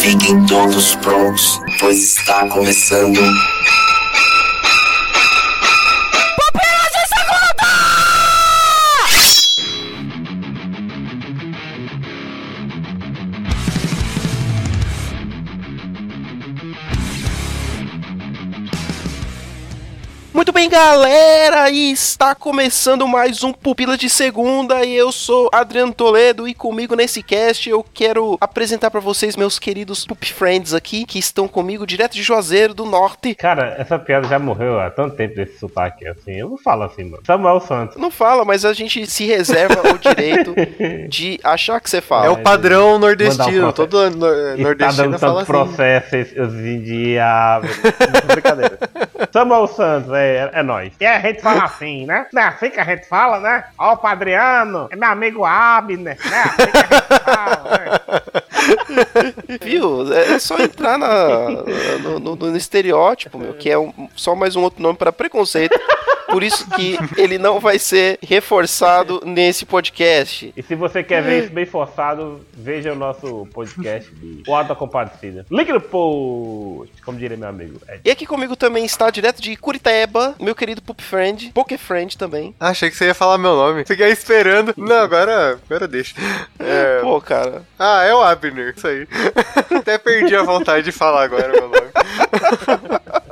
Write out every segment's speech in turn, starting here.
Fiquem todos prontos, pois está começando. Galera, e está começando mais um Pupila de Segunda e eu sou Adriano Toledo e comigo nesse cast eu quero apresentar para vocês meus queridos Pup Friends aqui que estão comigo direto de Juazeiro do Norte. Cara, essa piada já morreu há tanto tempo desse sotaque assim. Eu não falo assim, mano. Samuel Santos. Não fala, mas a gente se reserva o direito de achar que você fala. É o padrão nordestino. Um Todo nor- E tá nordestino dando fala tanto assim. processo esse- hoje em dia. Brincadeira. Samuel Santos, é, é nóis. E a gente fala assim, né? Não é assim que a gente fala, né? Ó, o Padriano, é meu amigo Abner, né? Assim que a gente fala, né? Viu? É só entrar na, no, no- no estereótipo, meu, que é um- só mais um outro nome para preconceito. Por isso que ele não vai ser reforçado nesse podcast. E se você quer ver isso bem forçado, veja o nosso podcast de O Alta Compartilha. Link no post, como diria meu amigo. Ed. E aqui comigo também está direto de Curitiba, meu querido Pup Friend, Poke Friend também. Ah, achei que você ia falar meu nome. Fiquei esperando. Não, agora, agora deixa. É, Pô, cara. Ah, é o Abner. Isso aí. Até perdi a vontade de falar agora meu nome.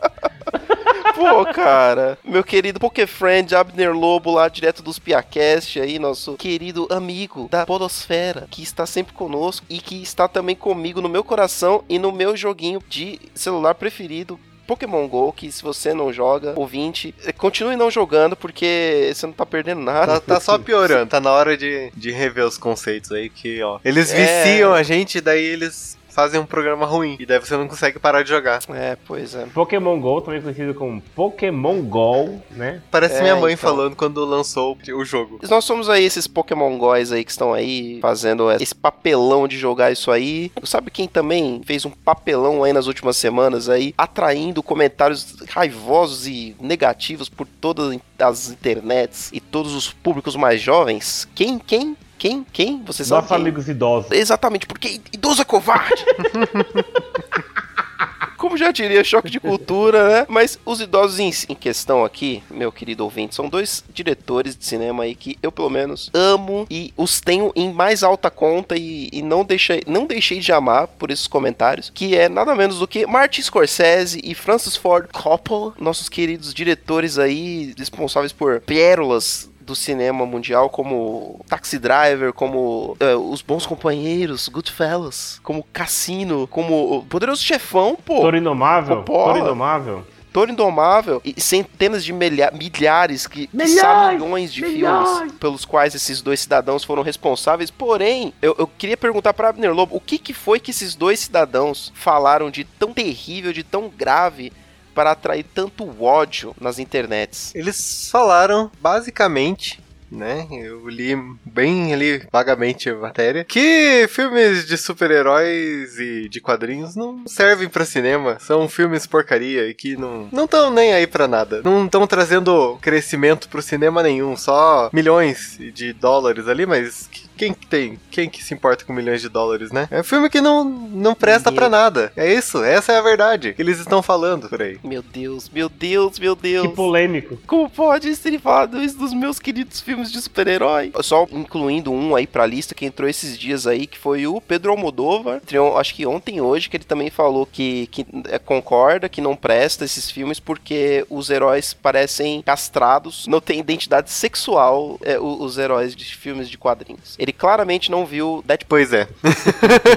Pô, cara. Meu querido Poke Friend, Abner Lobo, lá direto dos Piacast aí, nosso querido amigo da Podosfera, que está sempre conosco e que está também comigo no meu coração e no meu joguinho de celular preferido. Pokémon GO, que se você não joga, ouvinte, eh, continue não jogando, porque você não tá perdendo nada. Tá, tá só piorando. Tá na hora de, de rever os conceitos aí que, ó. Eles É. viciam a gente, daí eles fazem um programa ruim. E daí você não consegue parar de jogar. É, pois é. Pokémon GO, também conhecido como Pokémon GO, né? Parece É, minha mãe então. falando quando lançou o jogo. Nós somos aí esses Pokémon Góis aí que estão aí fazendo esse papelão de jogar isso aí. Sabe quem também fez um papelão aí nas últimas semanas aí, atraindo comentários raivosos e negativos por todas as internets e todos os públicos mais jovens? Quem? Quem? Quem? Quem? Você sabe Nossos quem? amigos idosos. Exatamente, porque idoso é covarde. Como já diria, choque de cultura, né? Mas os idosos em, em questão aqui, meu querido ouvinte, são dois diretores de cinema aí que eu, pelo menos, amo e os tenho em mais alta conta e, e não, deixei, não deixei de amar por esses comentários, que é nada menos do que Martin Scorsese e Francis Ford Coppola, nossos queridos diretores aí, responsáveis por pérolas do cinema mundial, como Taxi Driver, como eh, Os Bons Companheiros, Goodfellas, como Cassino, como o Poderoso Chefão, pô. Toro Inomável? Porra. Toro Inomável? Toro Indomável e centenas de milha- milhares, que Milhares, milhões de milhares. filmes pelos quais esses dois cidadãos foram responsáveis. Porém, eu, eu queria perguntar para Abner Lobo, o que, que foi que esses dois cidadãos falaram de tão terrível, de tão grave para atrair tanto ódio nas internets? Eles falaram, basicamente, né? Eu li bem ali vagamente a matéria. Que filmes de super-heróis e de quadrinhos não servem pra cinema. São filmes porcaria e que não não estão nem aí pra nada. Não estão trazendo crescimento pro cinema nenhum. Só milhões de dólares ali, mas que- quem que tem? Quem que se importa com milhões de dólares, né? É um filme que não, não presta pra nada. É isso, essa é a verdade que eles estão falando por aí. Meu Deus, meu Deus, meu Deus. Que polêmico. Como pode ser falado isso dos meus queridos filmes de super-herói? Só incluindo um aí pra lista que entrou esses dias aí, que foi o Pedro Almodóvar. Acho que ontem hoje, que ele também falou que, que é, concorda que não presta esses filmes porque os heróis parecem castrados, não tem identidade sexual é, os heróis de filmes de quadrinhos. Ele claramente não viu Deadpool. Pois é.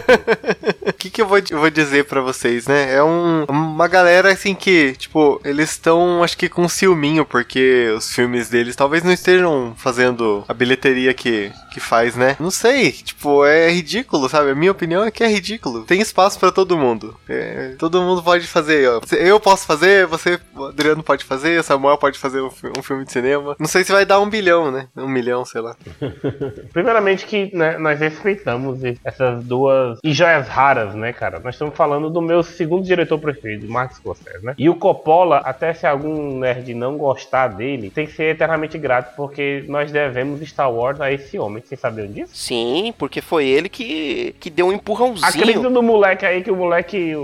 que, que eu, vou, eu vou dizer pra vocês, né? É um, uma galera assim que, tipo, eles estão, acho que com um ciúminho, porque os filmes deles talvez não estejam fazendo a bilheteria que, que faz, né? Não sei, tipo, é ridículo, sabe? A minha opinião é que é ridículo. Tem espaço pra todo mundo. É, todo mundo pode fazer, ó. Eu posso fazer, você, Adriano pode fazer, Samuel pode fazer um, um filme de cinema. Não sei se vai dar um bilhão, né? Um milhão, sei lá. Primeiramente que né, nós respeitamos essas duas e joias raras, né, cara? Nós estamos falando do meu segundo diretor preferido, Martin Scorsese, né? E o Coppola, até se algum nerd não gostar dele, tem que ser eternamente grato, porque nós devemos Star Wars a esse homem. Vocês sabiam disso? Sim, porque foi ele que, que deu um empurrãozinho. Acredito no moleque aí que o moleque.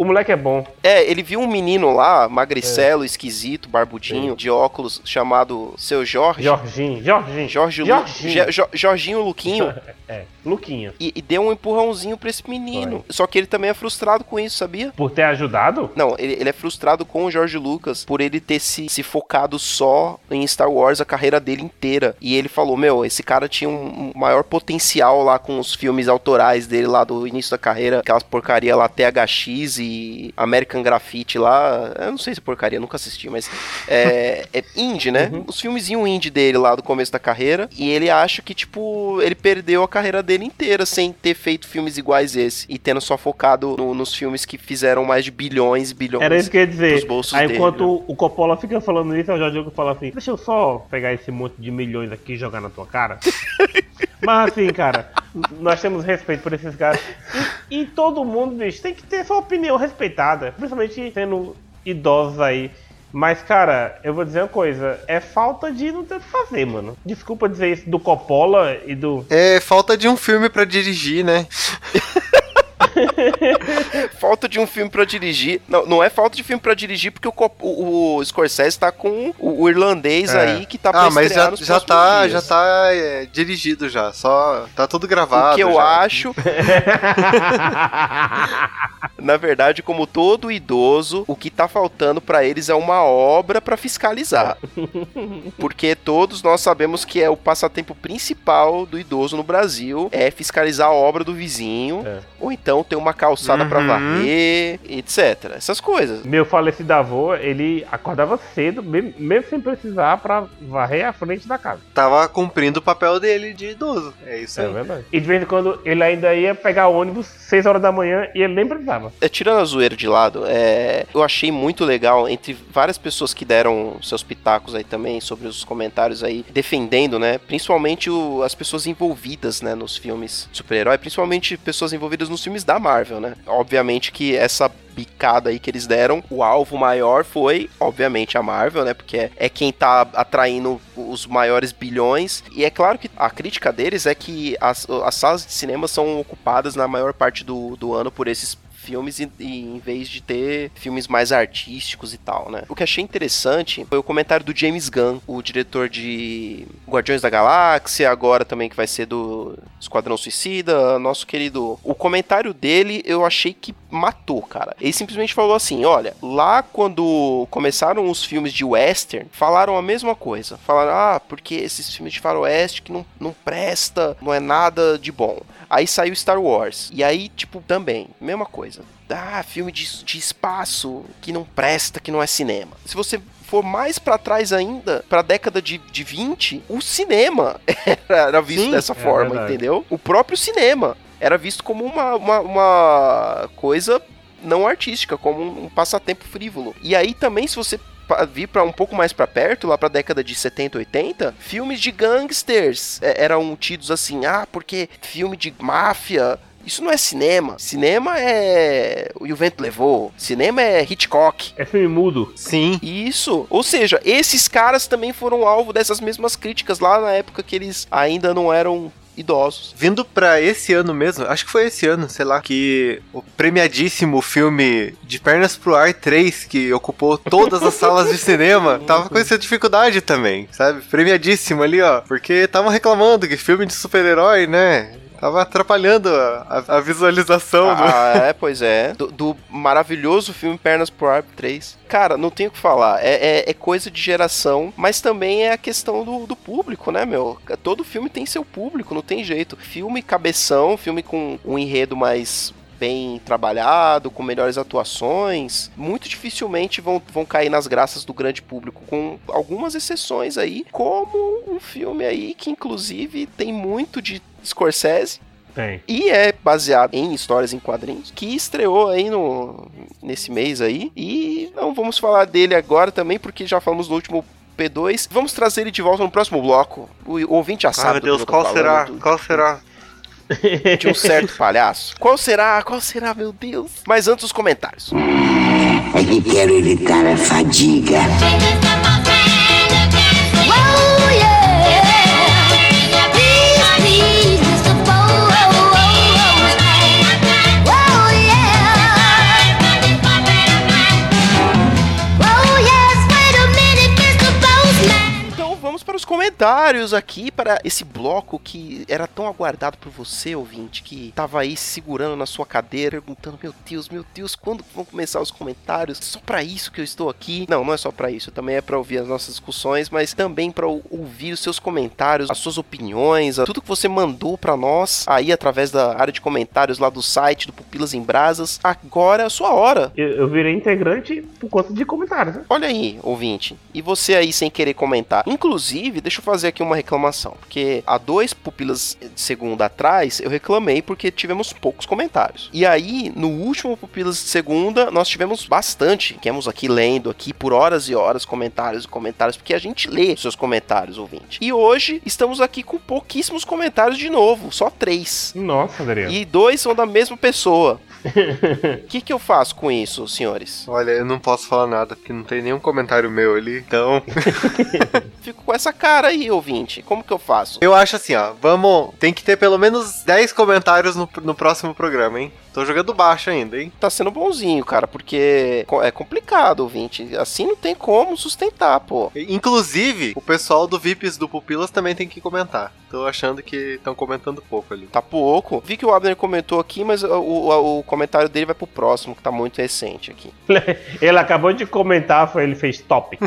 O, moleque é bom. É, ele viu um menino lá, magricelo, esquisito, barbudinho, de óculos, chamado Seu Jorge. Jorginho, Jorginho. Jorge Lu- Jorginho. Jo- Jo- Jorginho Luquinho. É, Luquinha. e, e deu um empurrãozinho pra esse menino. Só que ele também é frustrado com isso, sabia? Por ter ajudado? Não, ele, ele é frustrado com o George Lucas por ele ter se, se focado só em Star Wars a carreira dele inteira. E ele falou: Meu, esse cara tinha um, um maior potencial lá com os filmes autorais dele lá do início da carreira, aquelas porcaria lá, THX e American Graffiti lá. Eu não sei se é porcaria, nunca assisti, mas é, é indie, né? Os filmezinhos indie dele lá do começo da carreira. E ele acha que, tipo, ele perdeu a carreira dele inteira sem ter feito filmes iguais esse. E tendo só focado no- nos filmes que fizeram mais de bilhões e bilhões. Era isso que eu ia dizer. Aí dele, enquanto né? o Coppola fica falando isso, o Jorge Lucas fala assim: Deixa eu só pegar esse monte de milhões aqui e jogar na tua cara. Mas assim, cara, nós temos respeito por esses caras. E, e todo mundo, bicho, tem que ter sua opinião respeitada. Principalmente sendo idosos aí. Mas, cara, eu vou dizer uma coisa: é falta de não ter o que fazer, mano. Desculpa dizer isso do Coppola e do. É falta de um filme pra dirigir, né? Falta de um filme pra dirigir. Não, não é falta de filme pra dirigir, porque o, o, o Scorsese tá com o, o irlandês É. aí que tá pra Ah, mas já, já tá, dias. já tá é, dirigido já. Só tá tudo gravado. O que eu já. acho, na verdade, como todo idoso, o que tá faltando pra eles é uma obra pra fiscalizar. Porque todos nós sabemos que é o passatempo principal do idoso no Brasil é fiscalizar a obra do vizinho, É. ou então ter uma calçada pra Uhum. varrer, etc. Essas coisas. Meu falecido avô, ele acordava cedo, mesmo, sem precisar, pra varrer a frente da casa. Tava cumprindo o papel dele de idoso. É isso É aí. verdade. E de vez em quando ele ainda ia pegar ônibus 6 horas da manhã e ele nem precisava. É, tirando a zoeira de lado, é, eu achei muito legal entre várias pessoas que deram seus pitacos aí também sobre os comentários aí defendendo, né? Principalmente o- as pessoas envolvidas, né, nos filmes super-herói, principalmente pessoas envolvidas nos filmes da Marvel, né? Obviamente que essa bicada aí que eles deram, o alvo maior foi, obviamente, a Marvel, né? Porque é, é quem tá atraindo os maiores bilhões. E é claro que a crítica deles é que as, as salas de cinema são ocupadas na maior parte do, do ano por esses filmes e, e em vez de ter filmes mais artísticos e tal, né? O que achei interessante foi o comentário do James Gunn, o diretor de Guardiões da Galáxia, agora também que vai ser do Esquadrão Suicida, nosso querido. O comentário dele eu achei que matou, cara. Ele simplesmente falou assim: olha, lá quando começaram os filmes de western, falaram a mesma coisa. Falaram, ah, porque esses filmes de faroeste que não, não presta, não é nada de bom. Aí saiu Star Wars. E aí, tipo, também, mesma coisa. Ah, filme de, de espaço que não presta, que não é cinema. Se você for mais pra trás ainda, pra década de, de 20, o cinema era, visto Sim, dessa é forma, verdade. entendeu? O próprio cinema era visto como uma, uma, uma coisa não artística, como um, um passatempo frívolo. E aí também, se você vir para um pouco mais pra perto, lá pra década de 70, 80, filmes de gangsters é, eram tidos assim, ah, porque filme de máfia. Isso não é cinema. Cinema é. O E o Vento Levou. Cinema é Hitchcock. É filme mudo. Sim. Isso. Ou seja, esses caras também foram alvo dessas mesmas críticas lá na época que eles ainda não eram idosos. Vindo pra esse ano mesmo, acho que foi esse ano, sei lá, que o premiadíssimo filme De Pernas pro Ar 3, que ocupou todas as salas de cinema, tava com essa dificuldade também, sabe? Premiadíssimo ali, ó. Porque estavam reclamando que filme de super-herói, né? Tava atrapalhando a, a- visualização do. Ah, é, pois é. Do, do maravilhoso filme Pernas pro Ar 3. Cara, não tenho o que falar. É, é- é coisa de geração, mas também é a questão do, do público, né, meu? Todo filme tem seu público, não tem jeito. Filme cabeção, filme com um enredo mais bem trabalhado, com melhores atuações, muito dificilmente vão, vão cair nas graças do grande público, com algumas exceções aí, como um filme aí que inclusive tem muito de Scorsese, Tem. e é baseado em histórias em quadrinhos, que estreou aí no nesse mês aí. E não vamos falar dele agora também, porque já falamos no último P2. Vamos trazer ele de volta no próximo bloco. O, o ouvinte já Ai, sabe. meu do Deus, qual falando, será? do- Qual será? De um certo palhaço. Qual será? Qual será, meu Deus? Mas antes os comentários. É que quero evitar a fadiga. Os comentários aqui, para esse bloco que era tão aguardado por você, ouvinte, que tava aí segurando na sua cadeira, perguntando: Meu Deus, meu Deus, quando vão começar os comentários? Só para isso que eu estou aqui? Não, não é só para isso, também é para ouvir as nossas discussões, mas também para ouvir os seus comentários, as suas opiniões, tudo que você mandou para nós aí através da área de comentários lá do site do Pupilas em Brasas. Agora é a sua hora. Eu, eu virei integrante por conta de comentários, né? Olha aí, ouvinte. E você aí sem querer comentar. Inclusive, deixa eu fazer aqui uma reclamação. Porque há dois pupilas de segunda atrás, eu reclamei porque tivemos poucos comentários. E aí, no último pupilas de segunda, nós tivemos bastante. Ficamos aqui lendo aqui por horas e horas comentários e comentários, porque a gente lê seus comentários, ouvinte. E hoje estamos aqui com pouquíssimos comentários de novo, só três. Nossa, Adriano. E dois são da mesma pessoa. O que, que eu faço com isso, senhores? Olha, eu não posso falar nada, porque não tem nenhum comentário meu ali. Então, Fico com essa cara aí, ouvinte. Como que eu faço? eu acho assim, ó. Vamos. Tem que ter pelo menos 10 comentários no, no próximo programa, hein? Tô jogando baixo ainda, hein? Tá sendo bonzinho, cara, porque é complicado, ouvinte. Assim não tem como sustentar, pô. Inclusive, o pessoal do VIPs do Pupilas também tem que comentar. Tô achando que estão comentando pouco ali. Tá pouco. Vi que o Abner comentou aqui, mas o, o- o comentário dele vai pro próximo, que tá muito recente aqui. Ele acabou de comentar, foi, ele fez top.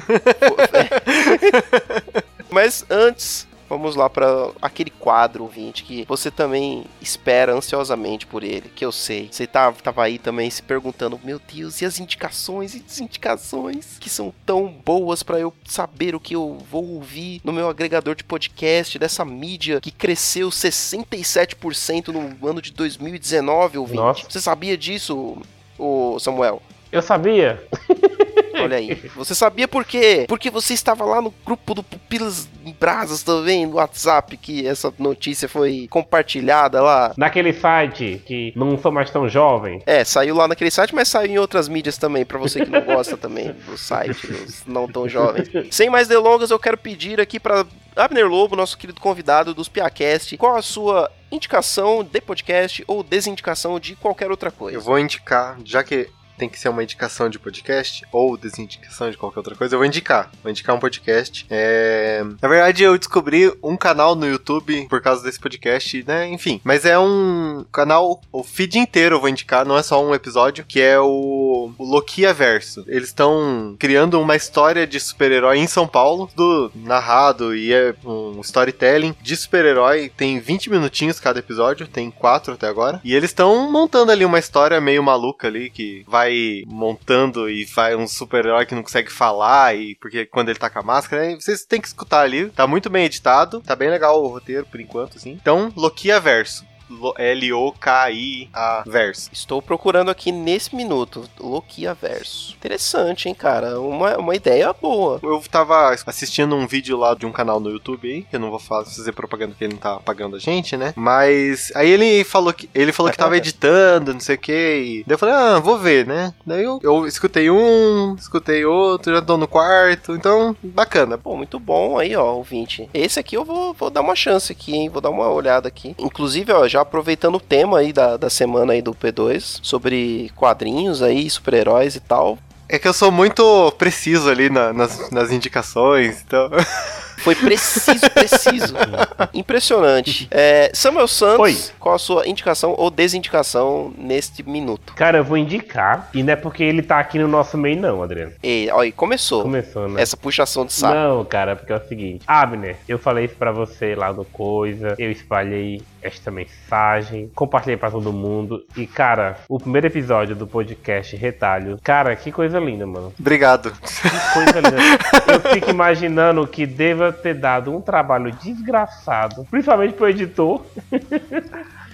Mas antes, vamos lá pra aquele quadro, ouvinte, que você também espera ansiosamente por ele, que eu sei. Você tá, tava aí também se perguntando, meu Deus, e as indicações e desindicações que são tão boas pra eu saber o que eu vou ouvir no meu agregador de podcast, dessa mídia que cresceu 67% no ano de 2019, ouvinte. Nossa. Você sabia disso, o Samuel? Eu sabia. Olha aí. Você sabia por quê? Porque você estava lá no grupo do Pupilas em Brasas também, no WhatsApp, que essa notícia foi compartilhada lá. Naquele site que não sou mais tão jovem. É, saiu lá naquele site, mas saiu em outras mídias também, pra você que não gosta também do site, os não tão jovens. Sem mais delongas, eu quero pedir aqui pra Abner Lobo, nosso querido convidado dos Piacast, qual a sua indicação de podcast ou desindicação de qualquer outra coisa. Eu vou indicar, já que tem que ser uma indicação de podcast ou desindicação de qualquer outra coisa, eu vou indicar. Vou indicar um podcast. É... Na verdade, eu descobri um canal no YouTube por causa desse podcast, né? Enfim. Mas é um canal, o feed inteiro eu vou indicar, não é só um episódio, que é o, o Lokia Verso. Eles estão criando uma história de super-herói em São Paulo, do narrado e é um storytelling de super-herói. Tem 20 minutinhos cada episódio, tem quatro até agora. E eles estão montando ali uma história meio maluca ali, que vai montando e vai um super-herói que não consegue falar, e porque quando ele tá com a máscara, aí vocês têm que escutar ali. Tá muito bem editado, tá bem legal o roteiro por enquanto, assim. Então, Lokia Verso. Lo- L-O-K-I-A Verso. Estou procurando aqui nesse minuto, Lokia Verso. Interessante, hein, cara? Uma, uma ideia boa. Eu tava assistindo um vídeo lá de um canal no YouTube aí, que eu não vou fa- fazer propaganda que ele não tá pagando a gente, né? Mas aí ele falou que ele falou que tava editando, não sei o que. Daí eu falei, ah, vou ver, né? Daí eu, eu escutei um, escutei outro, já tô no quarto, então bacana. Pô, muito bom aí, ó, ouvinte. Esse aqui eu vou, vou dar uma chance aqui, hein? Vou dar uma olhada aqui. Inclusive, ó, já aproveitando o tema aí da, da semana aí do P2, sobre quadrinhos aí, super-heróis e tal. É que eu sou muito preciso ali na- nas, nas indicações, então. Foi preciso, preciso. Impressionante. É, Samuel Santos, Oi. qual a sua indicação ou desindicação neste minuto? Cara, eu vou indicar, e não é porque ele tá aqui no nosso meio, não, Adriano. E, olha, aí, começou. Começou, né? Essa puxação de saco. Não, cara, porque é o seguinte. Abner, eu falei isso pra você lá no Coisa, eu espalhei esta mensagem, compartilhei pra todo mundo. E, cara, o primeiro episódio do podcast Retalho, cara, que coisa linda, mano. Obrigado. Que coisa linda. Eu fico imaginando que deva ter dado um trabalho desgraçado, principalmente pro editor.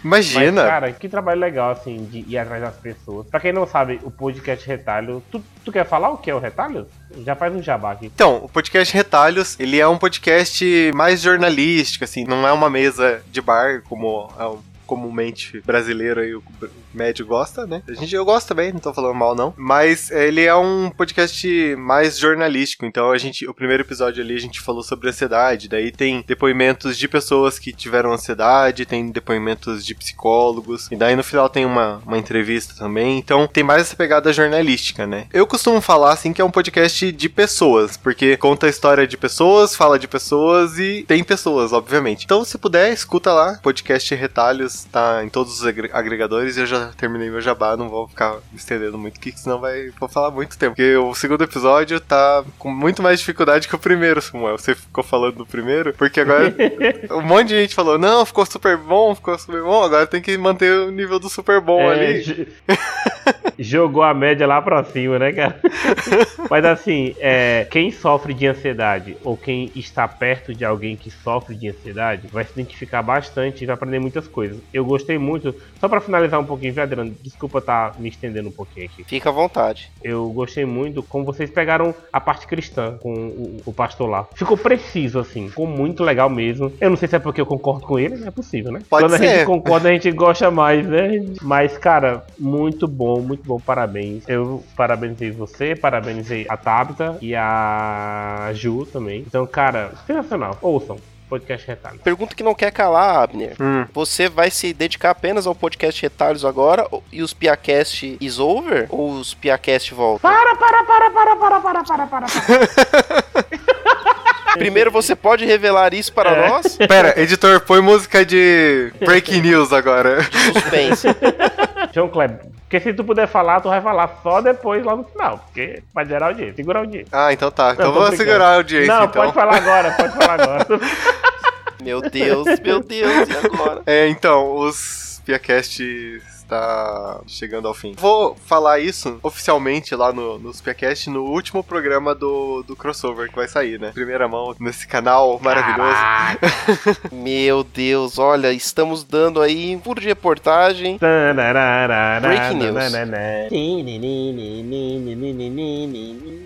Mas, Imagina. cara, que trabalho legal, assim, de ir atrás das pessoas. Pra quem não sabe, o podcast Retalho. Tu, tu quer falar o que é o Retalho? Já faz um jabá aqui. Então, o podcast Retalhos, ele é um podcast mais jornalístico, assim, não é uma mesa de bar como é um comumente brasileiro aí o médio gosta, né? A gente eu gosto também, não tô falando mal não, mas ele é um podcast mais jornalístico. Então a gente, o primeiro episódio ali a gente falou sobre ansiedade, daí tem depoimentos de pessoas que tiveram ansiedade, tem depoimentos de psicólogos, e daí no final tem uma, uma entrevista também. Então tem mais essa pegada jornalística, né? Eu costumo falar assim que é um podcast de pessoas, porque conta a história de pessoas, fala de pessoas e tem pessoas, obviamente. Então se puder, escuta lá, podcast Retalhos tá em todos os agre- agregadores eu já terminei meu jabá, não vou ficar me estendendo muito, que senão vai vou falar muito tempo. Porque o segundo episódio tá com muito mais dificuldade que o primeiro, Samuel. Você ficou falando do primeiro, porque agora um monte de gente falou, não, ficou super bom, ficou super bom, agora tem que manter o nível do super bom É, ali. jo- Jogou a média lá pra cima, né, cara? Mas assim, é, quem sofre de ansiedade ou quem está perto de alguém que sofre de ansiedade vai se identificar bastante e vai aprender muitas coisas. Eu gostei muito, só pra finalizar um pouquinho, viu, Adriano? Desculpa estar me estendendo um pouquinho aqui. Fica à vontade. Eu gostei muito como vocês pegaram a parte cristã com o, o pastor lá. Ficou preciso, assim. Ficou muito legal mesmo. Eu não sei se é porque eu concordo com ele, é possível, né? Pode Quando a ser. gente concorda, a gente gosta mais, né? Mas, cara, muito bom, muito bom. Parabéns. Eu parabenizei você, parabenizei a Tabita e a Ju também. Então, cara, sensacional. Ouçam. Podcast Retalho. Pergunta que não quer calar, Abner. Hum. Você vai se dedicar apenas ao podcast Retalhos agora e os Piacast is over? Ou os Piacast voltam? Para, para, para, para, para, para, para, para, para. Primeiro você pode revelar isso para É. nós? Pera, editor, põe música de breaking news agora. Suspense. João Kleber, porque se tu puder falar, tu vai falar só depois lá no final. Porque vai gerar o dia, segurar o dia. Ah, então tá. Então Não, brincando. segurar a audiência, Não, então. pode falar agora, pode falar agora. Meu Deus, meu Deus, e agora? É, então, os Piacast está chegando ao fim. Vou falar isso oficialmente lá no, nos Piacast no último programa do, do crossover que vai sair, né? Primeira mão nesse canal maravilhoso. Meu Deus, olha, estamos dando aí um furo de reportagem. Breaking news.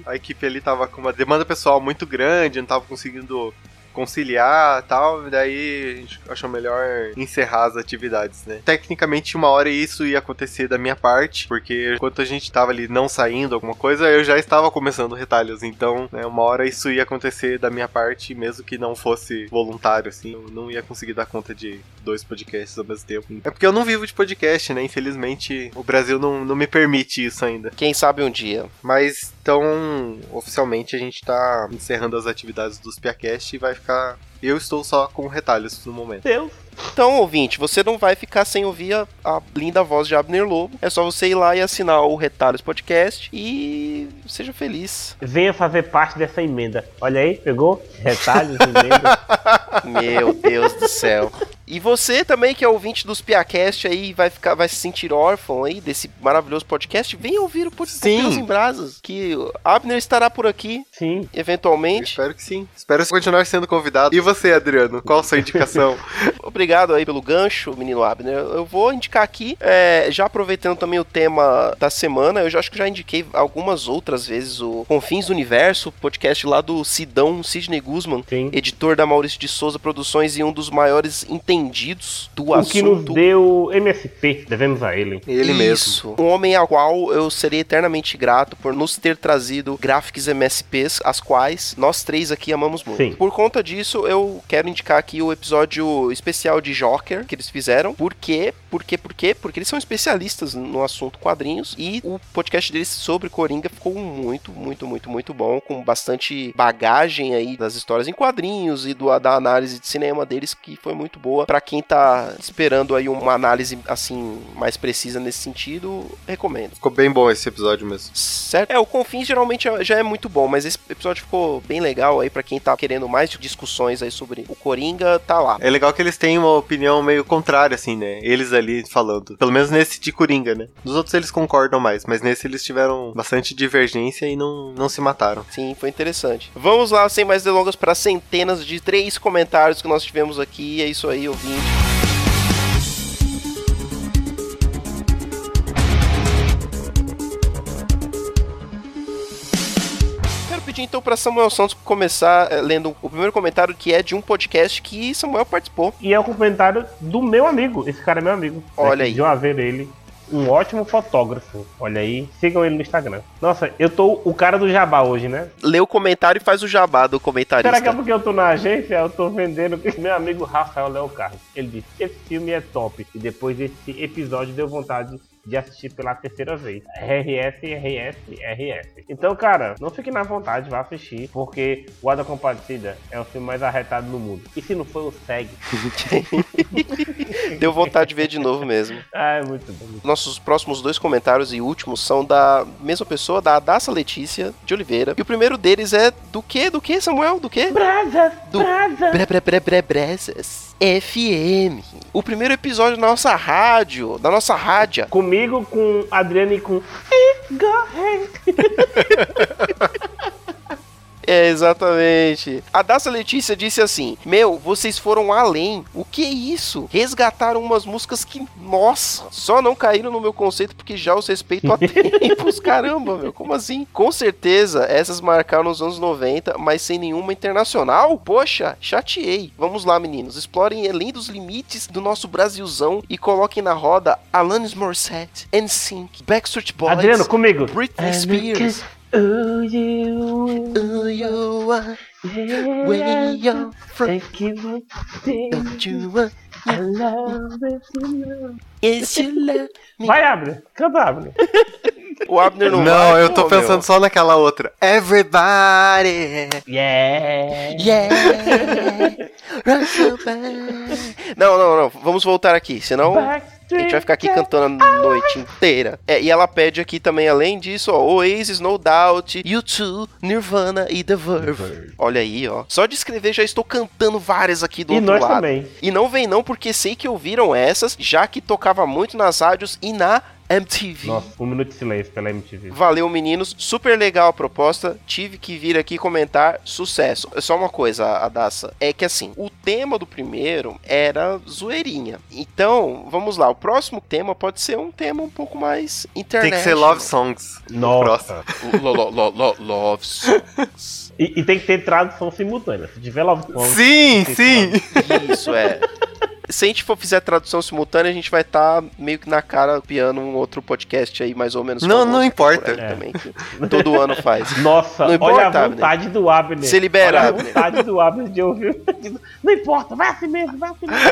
A equipe ali tava com uma demanda pessoal muito grande, não tava conseguindo conciliar e tal, e daí a gente achou melhor encerrar as atividades, né? Tecnicamente, uma hora isso ia acontecer da minha parte, porque enquanto a gente tava ali não saindo alguma coisa, eu já estava começando retalhos, então, né, uma hora isso ia acontecer da minha parte, mesmo que não fosse voluntário, assim, eu não ia conseguir dar conta de dois podcasts ao mesmo tempo. É porque eu não vivo de podcast, né? Infelizmente, o Brasil não, não me permite isso ainda. Quem sabe um dia. Mas então, oficialmente a gente tá encerrando as atividades dos Piacast e vai ficar. Eu estou só com retalhos no momento. Deus. Então, ouvinte, você não vai ficar sem ouvir a, a linda voz de Abner Lobo. É só você ir lá e assinar o Retalhos Podcast e seja feliz. Venha fazer parte dessa emenda. Olha aí, pegou? Retalhos, emenda. Meu Deus do céu. E você também que é ouvinte dos Piacast aí vai ficar vai se sentir órfão aí desse maravilhoso podcast, venha ouvir o podcast em Brasas, que Abner estará por aqui Sim. Eu eventualmente. espero que sim. Espero continuar sendo convidado. E você, Adriano? Qual a sua indicação? Obrigado aí pelo gancho, menino Abner. Eu vou indicar aqui, é, já aproveitando também o tema da semana, eu já acho que já indiquei algumas outras vezes o Confins do Universo, podcast lá do Sidão Sidney Guzman, Sim. editor da Maurício de Souza Produções e um dos maiores entendidos do O que nos assunto. deu MSP, devemos a ele. Ele mesmo. Isso. Um homem ao qual eu serei eternamente grato por nos ter trazido graphics MSPs, as quais nós três aqui amamos muito. Sim. Por conta disso, eu quero indicar aqui o episódio especial especial de Joker que eles fizeram. Por quê? Por quê? Por quê? Porque eles são especialistas no assunto quadrinhos e o podcast deles sobre Coringa ficou muito, muito, muito, muito bom, com bastante bagagem aí das histórias em quadrinhos e do, da análise de cinema deles, que foi muito boa. Pra quem tá esperando aí uma análise, assim, mais precisa nesse sentido, recomendo. Ficou bem bom esse episódio mesmo. Certo? É, o Confins geralmente já é muito bom, mas esse episódio ficou bem legal aí pra quem tá querendo mais discussões aí sobre o Coringa, tá lá. É legal que eles têm uma opinião meio contrária, assim, né? Eles ali falando. Pelo menos nesse de Coringa, né? Nos outros eles concordam mais, mas nesse eles tiveram bastante divergência e não, não se mataram. Sim, foi interessante. Vamos lá, sem mais delongas, para centenas de três comentários que nós tivemos aqui. É isso aí, ouvinte. Então para Samuel Santos começar eh, lendo o primeiro comentário que é de um podcast que Samuel participou. E é o comentário do meu amigo. Esse cara é meu amigo. Olha aí. De uma vez ele. Um ótimo fotógrafo. Olha aí. Sigam ele no Instagram. Nossa, eu tô o cara do jabá hoje, né? Lê o comentário e faz o jabá do comentarista. Será que é porque eu tô na agência? Eu tô vendendo meu amigo Rafael Léo Carlos. Ele disse: Esse filme é top. E depois desse episódio deu vontade de assistir pela terceira vez. RS, RS, RS. Então, cara, não fique na vontade, vá assistir. Porque Guarda Compadecida é o filme mais arretado do mundo. E se não for, o segue. Deu vontade de ver de novo mesmo. Ah, é muito bom. Nossos próximos dois comentários e últimos são da mesma pessoa, da Adassa Letícia de Oliveira. E o primeiro deles é do que? Do que, Samuel? Do que? Brasas, Do brasas. Bre bre bre bre Brezas FM. O primeiro episódio da nossa rádio, da nossa rádia. Comigo, com Adriano e com. Go ahead. É, exatamente. A Daça Letícia disse assim: Meu, vocês foram além. O que é isso? Resgataram umas músicas que, nossa, só não caíram no meu conceito porque já os respeito há tempos. Caramba, meu, como assim? Com certeza, essas marcaram nos anos 90, mas sem nenhuma internacional? Poxa, chateei. Vamos lá, meninos. Explorem além dos limites do nosso Brasilzão e coloquem na roda Alanis Morissette, NSYNC, Backstreet Boys, Adriano, comigo. Britney Spears. Oh, you, Who you are, yeah, where you're from, Thank you, dear. don't you want, I love you love me. Vai, Abner. Canta, Abner. O Abner não, Não, vai, eu tô pô, pensando meu. só naquela outra. Everybody! Yeah. Yeah. rock your. Não, não, não. Vamos voltar aqui, senão a gente vai ficar aqui cantando a noite inteira. É, e ela pede aqui também, além disso, ó, Oasis, No Doubt, U2, Nirvana e The Verve. Olha aí, ó. Só de escrever já estou cantando várias aqui do E outro nós lado. também. E não vem não, porque sei que ouviram essas, já que tocava muito nas rádios e na MTV. Nossa, um minuto de silêncio pela MTV. Valeu, meninos. Super legal a proposta. Tive que vir aqui comentar. Sucesso. Só uma coisa, Adassa. É que assim, o tema do primeiro era zoeirinha. Então, vamos lá. O próximo tema pode ser um tema um pouco mais internet. Tem que ser Love Songs. Nossa. Lo, lo, lo, lo, love songs. E, e tem que ter tradução simultânea. Se tiver Love Song, Sim, sim! Isso é. Se a gente for fizer tradução simultânea, a gente vai estar meio que na cara piando um outro podcast aí, mais ou menos. Não, não importa. É. Também, todo ano faz. Nossa, Não olha importa, a vontade do Abner. Se libera, Olha a Abner. vontade do Abner de ouvir. Não importa, vai assim mesmo, vai assim mesmo.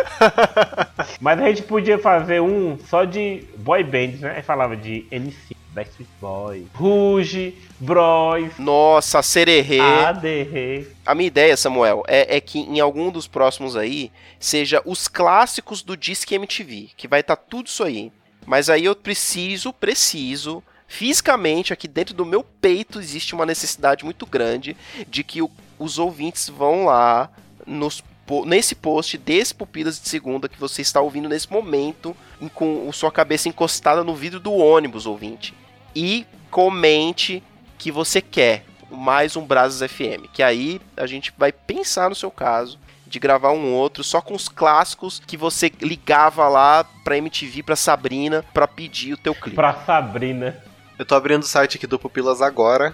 Mas a gente podia fazer um só de boy bands, né? Aí falava de NC, Backstreet Boys, Rouge, Bros, Nossa, sererê. ADR. A minha ideia, Samuel, é, é que em algum dos próximos aí seja os clássicos do Disque MTV, que vai estar tudo isso aí. Mas aí eu preciso, preciso, fisicamente aqui dentro do meu peito existe uma necessidade muito grande de que o- os ouvintes vão lá nos nesse post desse Pupilas de Segunda que você está ouvindo nesse momento, com sua cabeça encostada no vidro do ônibus, ouvinte. E comente que você quer mais um Brazos FM, que aí a gente vai pensar no seu caso de gravar um outro só com os clássicos que você ligava lá pra MTV, pra Sabrina, pra pedir o teu clipe. Pra Sabrina. Eu tô abrindo o site aqui do Pupilas agora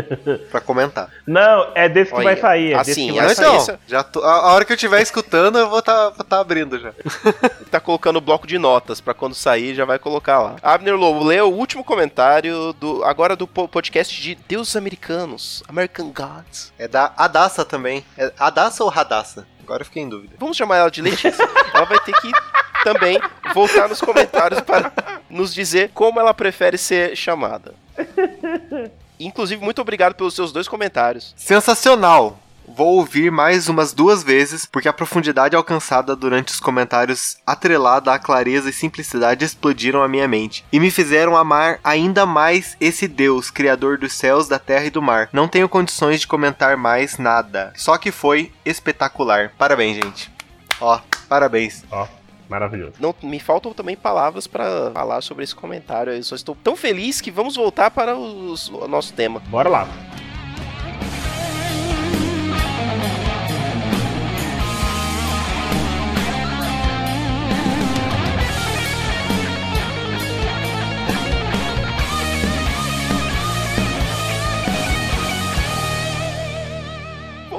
pra comentar. Não, é desse que Olha, vai sair. É assim, vai sair. então, essa- já tô, a, hora que eu estiver escutando, eu vou tá, tá abrindo já. Tá colocando o bloco de notas pra quando sair já vai colocar lá. Abner Lobo, lê o último comentário do agora do po- podcast de Deuses Americanos, American Gods. É da Adassa também. É Adassa ou Radassa? Agora eu fiquei em dúvida. Vamos chamar ela de Letícia. ela vai ter que também voltar nos comentários para nos dizer como ela prefere ser chamada. Inclusive, muito obrigado pelos seus dois comentários. Sensacional! Vou ouvir mais umas duas vezes, porque a profundidade alcançada durante os comentários, atrelada à clareza e simplicidade, explodiram a minha mente e me fizeram amar ainda mais esse Deus, Criador dos céus, da terra e do mar. Não tenho condições de comentar mais nada, só que foi espetacular. Parabéns, gente. Ó, parabéns. Ó, maravilhoso. Não me faltam também palavras para falar sobre esse comentário. Eu só estou tão feliz que vamos voltar para os- o nosso tema. Bora lá.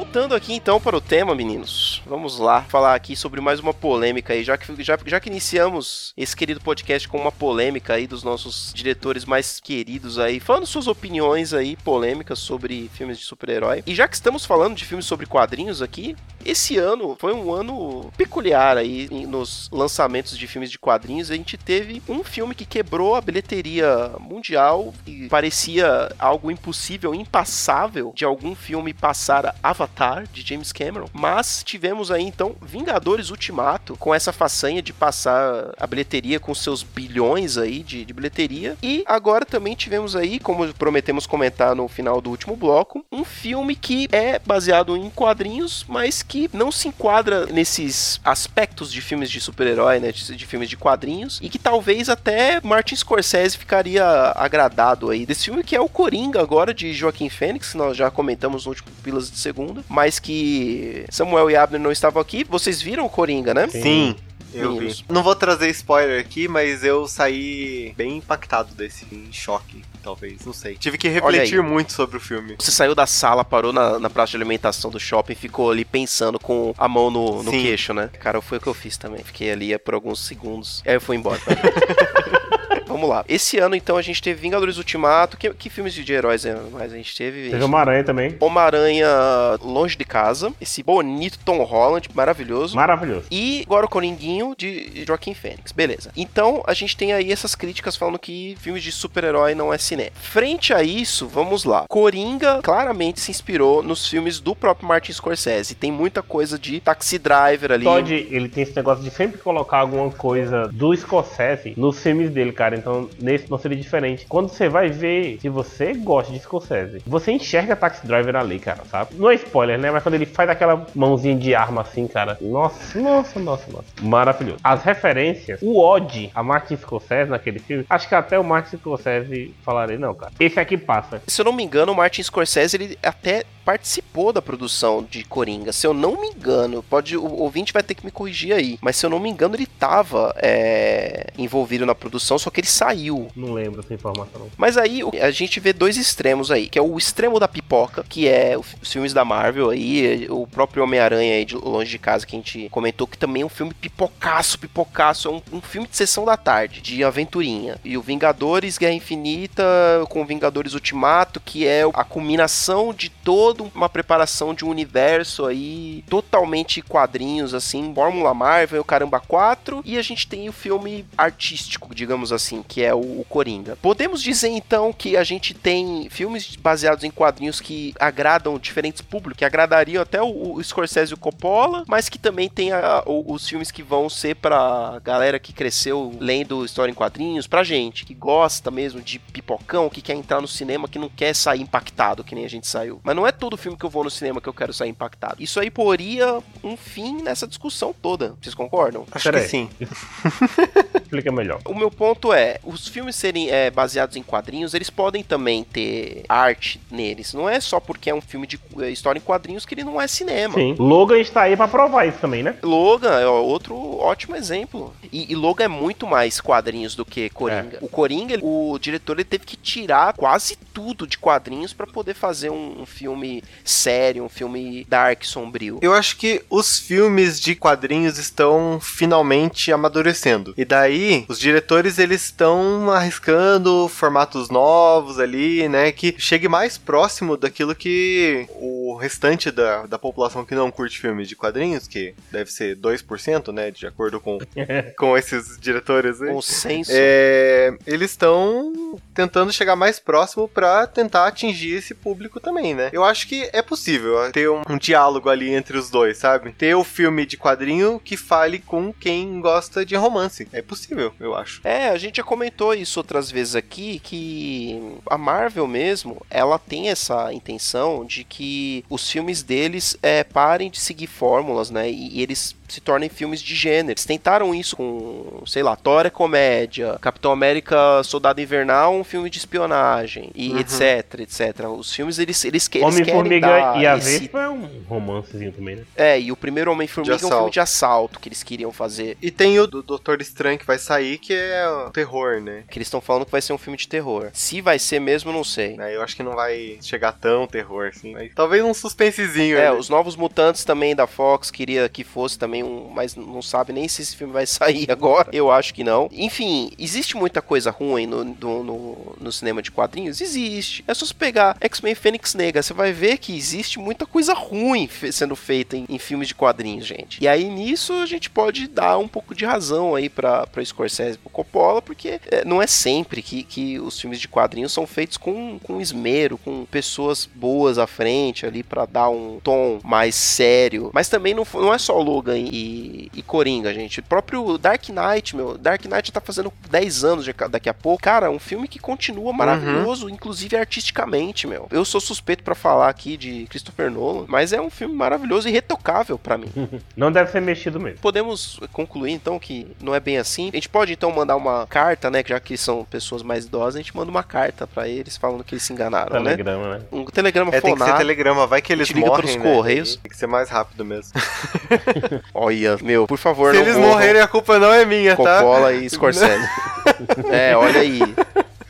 Voltando aqui então para o tema, meninos. Vamos lá falar aqui sobre mais uma polêmica aí, já que, já, já que iniciamos esse querido podcast com uma polêmica aí dos nossos diretores mais queridos aí, falando suas opiniões aí polêmicas sobre filmes de super-herói. E já que estamos falando de filmes sobre quadrinhos aqui, esse ano foi um ano peculiar aí nos lançamentos de filmes de quadrinhos. A gente teve um filme que quebrou a bilheteria mundial e parecia algo impossível, impassável de algum filme passar a Avatar de James Cameron. Mas tivemos aí então Vingadores Ultimato com essa façanha de passar a bilheteria com seus bilhões aí de, de bilheteria. E agora também tivemos aí, como prometemos comentar no final do último bloco, um filme que é baseado em quadrinhos, mas que não se enquadra nesses aspectos de filmes de super-herói, né? De, de filmes de quadrinhos, e que talvez até Martin Scorsese ficaria agradado aí desse filme, que é o Coringa agora, de Joaquim Fênix, nós já comentamos no último Pilas de Segunda, mas que Samuel e Abner não estavam aqui. Vocês viram o Coringa, né? Sim. Eu vi. Não vou trazer spoiler aqui, mas eu saí bem impactado desse em choque, talvez, não sei. Tive que refletir muito sobre o filme. Você saiu da sala, parou na, na praça de alimentação do shopping, ficou ali pensando com a mão no, no Sim. queixo, né? Cara, foi o que eu fiz também. Fiquei ali por alguns segundos. Aí eu fui embora. Vamos lá. Esse ano, então, a gente teve Vingadores Ultimato. Que, que filmes de heróis é, mais a gente teve? Teve uma aranha também. Homem-Aranha Longe de Casa. Esse bonito Tom Holland, maravilhoso. Maravilhoso. E agora o Coringuinho de Joaquim Fênix. Beleza. Então a gente tem aí essas críticas falando que filmes de super-herói não é cinema. Frente a isso, vamos lá. Coringa claramente se inspirou nos filmes do próprio Martin Scorsese. Tem muita coisa de Taxi Driver ali. Todd, ele tem esse negócio de sempre colocar alguma coisa do Scorsese nos filmes dele, cara. Então, nesse não seria diferente. Quando você vai ver, se você gosta de Scorsese, você enxerga Taxi Driver ali, cara, sabe? Não é spoiler, né? Mas quando ele faz aquela mãozinha de arma assim, cara. Nossa, nossa, nossa, nossa. Maravilhoso. As referências, o ódio a Martin Scorsese naquele filme, acho que até o Martin Scorsese falarei, não, cara. Esse aqui passa. Se eu não me engano, o Martin Scorsese ele até participou da produção de Coringa. Se eu não me engano, pode o ouvinte vai ter que me corrigir aí. Mas se eu não me engano, ele estava envolvido na produção, só que ele saiu. Não lembro essa informação, não. Mas aí a gente vê dois extremos aí, que é o extremo da pipoca, que é os filmes da Marvel aí, o próprio Homem-Aranha aí de Longe de Casa, que a gente comentou, que também é um filme pipocaço, pipocaço, é um, um filme de sessão da tarde, de aventurinha. E o Vingadores Guerra Infinita com Vingadores Ultimato, que é a culminação de toda uma preparação de um universo aí totalmente quadrinhos, assim, Fórmula Marvel, Caramba 4, e a gente tem o filme artístico, digamos assim, que é o, o Coringa. Podemos dizer então que a gente tem filmes baseados em quadrinhos que agradam diferentes públicos, que agradariam até o, o Scorsese e o Coppola, mas que também tem a- o- os filmes que vão ser pra galera que cresceu lendo história em quadrinhos, pra gente que gosta mesmo de pipocão, que quer entrar no cinema, que não quer sair impactado, que nem a gente saiu. Mas não é todo filme que eu vou no cinema que eu quero sair impactado. Isso aí poria um fim nessa discussão toda. Vocês concordam? Acho Pera que aí. sim. Explica melhor. O meu ponto é, os filmes serem é, baseados em quadrinhos, eles podem também ter arte neles. Não é só porque é um filme de é, história em quadrinhos que ele não é cinema. Sim. Logan está aí pra provar isso também, né? Logan é outro ótimo exemplo. E, e Logan é muito mais quadrinhos do que Coringa. O Coringa, o diretor ele teve que tirar quase tudo de quadrinhos pra poder fazer um, um filme sério, um filme dark, sombrio. Eu acho que os filmes de quadrinhos estão finalmente amadurecendo. E daí, os diretores eles estão arriscando formatos novos ali, né, que chegue mais próximo daquilo que o o restante da, da população que não curte filmes de quadrinhos, que deve ser 2%, né, de acordo com, com esses diretores aí, Consenso. é, eles estão tentando chegar mais próximo pra tentar atingir esse público também, né? Eu acho que é possível ter um, um diálogo ali entre os dois, sabe? Ter o filme de quadrinho que fale com quem gosta de romance. É possível, eu acho. É, a gente já comentou isso outras vezes aqui, que a Marvel mesmo, ela tem essa intenção de que os filmes deles é, parem de seguir fórmulas, né? E, e eles se tornem filmes de gênero. Eles tentaram isso com, sei lá, Thor é comédia, Capitão América Soldado Invernal, um filme de espionagem, e Uhum. etc, etc. Os filmes, eles, eles, eles querem Homem-Formiga dar e a esse- Vespa é um romancezinho também, né? É, e o primeiro Homem-Formiga é um filme de assalto que eles queriam fazer. E tem o do Doutor Estranho que vai sair, que é o terror, né? Que eles estão falando que vai ser um filme de terror. Se vai ser mesmo, não sei. Né, Eu acho que não vai chegar tão terror assim. mas talvez um suspensezinho. É, né? os Novos Mutantes também da Fox queria que fosse também um, mas não sabe nem se esse filme vai sair agora. Eu acho que não. Enfim, existe muita coisa ruim no, no, no- no cinema de quadrinhos? Existe. É só você pegar X-Men Fênix Negra, você vai ver que existe muita coisa ruim fe- sendo feita em, em filmes de quadrinhos, gente. E aí nisso a gente pode dar um pouco de razão aí pra, pra Scorsese e pro Coppola, porque é, não é sempre que, que os filmes de quadrinhos são feitos com, com esmero, com pessoas boas à frente ali pra dar um tom mais sério. Mas também não, não é só Logan e, e Coringa, gente. O próprio Dark Knight, meu. Dark Knight tá fazendo 10 anos de- daqui a pouco. Cara, um filme que continua maravilhoso, inclusive artisticamente, meu. Eu sou suspeito pra falar aqui de Christopher Nolan, mas é um filme maravilhoso e retocável pra mim. Não deve ser mexido mesmo. Podemos concluir então que não é bem assim. A gente pode então mandar uma carta, né? Já que são pessoas mais idosas, a gente manda uma carta pra eles falando que eles se enganaram, né? Telegrama, né? Um telegrama É, tem que ser telegrama, vai que eles liga morrem, pelos né? correios. Tem que ser mais rápido mesmo. Olha, meu, por favor, Se não eles morram. morrerem, a culpa não é minha, tá? Coppola e Scorsese. é, olha aí.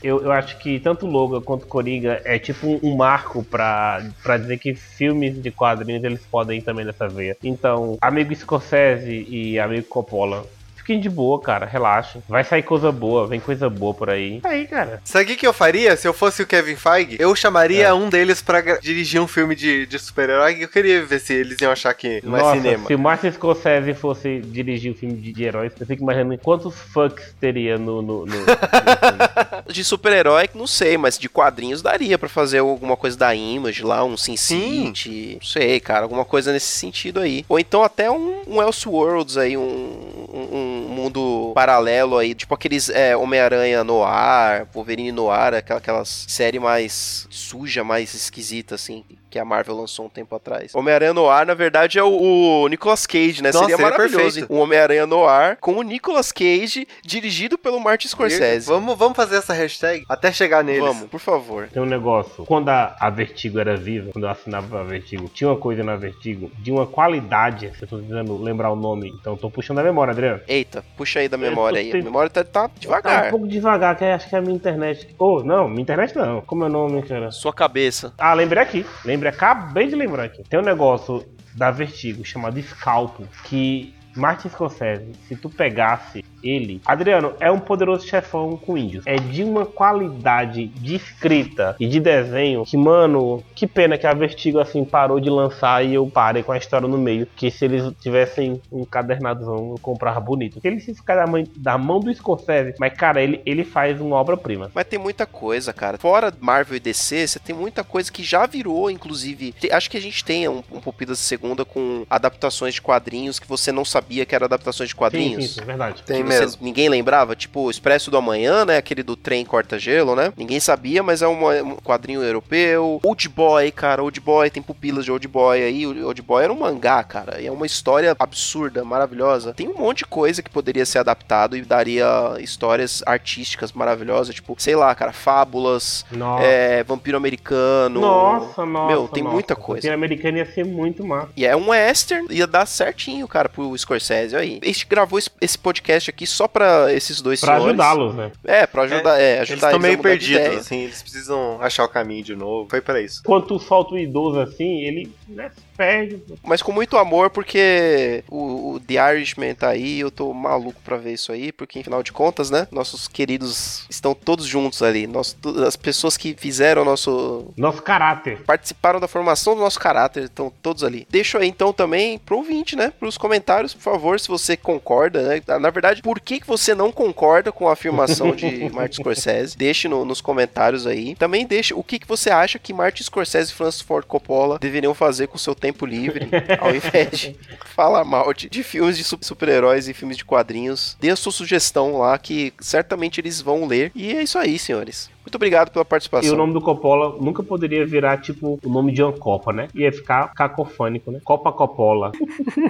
Eu, eu acho que tanto o Logan quanto o Coringa é tipo um, um marco pra, pra dizer que filmes de quadrinhos eles podem ir também nessa veia. Então, amigo Scorsese e amigo Coppola, fiquem de boa, cara, relaxem. Vai sair coisa boa, vem coisa boa por aí. Tá aí, cara. Sabe o que, eu faria se eu fosse o Kevin Feige? Eu chamaria É. um deles pra gra- dirigir um filme de, de super-herói. Eu queria ver se eles iam achar que não é Nossa, cinema. se o Martin Scorsese fosse dirigir um filme de, de heróis, eu fico imaginando quantos fucks teria no, no, no- no filme. De super-herói, não sei, mas de quadrinhos daria pra fazer alguma coisa da Image lá, um Sin Sim. City. Não sei, cara, alguma coisa nesse sentido aí. Ou então até um, um Elseworlds aí, um, um- um mundo paralelo aí, tipo aqueles é, Homem-Aranha no ar, Wolverine no ar, aquela, aquelas série mais suja, mais esquisita, assim. Que a Marvel lançou um tempo atrás. Homem-Aranha no ar, na verdade, é o, o Nicolas Cage, né? Nossa, Seria seria maravilhoso. perfeito. Um Homem-Aranha no ar com o Nicolas Cage, dirigido pelo Martin Scorsese. Vamos, vamos fazer essa hashtag até chegar neles. Vamos, por favor. Tem um negócio, quando a, a Vertigo era viva, quando eu assinava a Vertigo, tinha uma coisa na Vertigo de uma qualidade, eu tô tentando lembrar o nome, então eu tô puxando a memória, Adriano. Eita, puxa aí da memória aí. A memória tá, tá Tá um devagar. pouco devagar, que acho que é a minha internet. Oh, não, minha internet não. Como é o nome, cara? Sua cabeça. Ah, lembrei aqui. Lembrei, acabei de lembrar aqui. Tem um negócio da Vertigo chamado Scalpo, que Martin Scorsese, se tu pegasse ele, Adriano, é um poderoso chefão com índios. É de uma qualidade de escrita e de desenho que, mano, que pena que a Vertigo assim parou de lançar e eu parei com a história no meio. Que se eles tivessem um cadernadozão, eu comprava bonito. Porque ele se ficar da, mãe- da mão do Scorsese, mas cara, ele, ele faz uma obra-prima. Mas tem muita coisa, cara. Fora Marvel e DC, você tem muita coisa que já virou, inclusive. te- Acho que a gente tem um, um Pupilas de Segunda com adaptações de quadrinhos que você não sabia que eram adaptações de Sim, quadrinhos. sim, sim, verdade. Tem que você- ninguém lembrava, tipo o Expresso do Amanhã, né? Aquele do trem corta-gelo, né? Ninguém sabia, mas é uma- um quadrinho europeu. Old Boy, cara, Old Boy, tem pupilas de Old Boy aí. Old Boy era um mangá, cara. E é uma história absurda, maravilhosa. Tem um monte de coisa que poderia ser adaptado e daria histórias artísticas maravilhosas, tipo, sei lá, cara, fábulas, é, vampiro americano. Nossa, nossa. Meu, tem nossa. muita coisa. O americano ia ser muito massa. E é um western, ia dar certinho, cara, pro Scorsese aí. A gente gravou esse- esse podcast aqui só pra esses dois Pra senhores. ajudá-los, né? É, pra ajudar, é, Eles ajudar estão a meio perdidos, assim, eles precisam achar o caminho de novo. Foi pra isso. Quando tu solta o idoso assim, ele né, perde. Mas com muito amor, porque o, o The Irishman tá aí, eu tô maluco pra ver isso aí, porque afinal de contas, né? Nossos queridos estão todos juntos ali. Nós, as pessoas que fizeram nosso. Nosso caráter. participaram da formação do nosso caráter, estão todos ali. Deixa aí então também pro ouvinte, né? Pros comentários, por favor, se você concorda, né? Na verdade, por que, que você não concorda com a afirmação de Martin Scorsese? Deixe no- nos comentários aí. Também deixe o que, que você acha que Martin Scorsese e Francis Ford Coppola deveriam fazer com o seu tempo livre, ao invés de falar mal de, de filmes de su- super-heróis e filmes de quadrinhos. Dê a sua sugestão lá, que certamente eles vão ler. E é isso aí, senhores. Muito obrigado pela E participação. o nome do Coppola nunca poderia virar, tipo, o nome de uma Copa, né? Ia ficar cacofônico, né? Copa Coppola.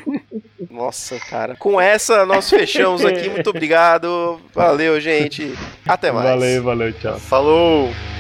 Nossa, cara. Com essa, nós fechamos aqui. Muito obrigado. Valeu, gente. Até mais. Valeu, valeu, tchau. Falou!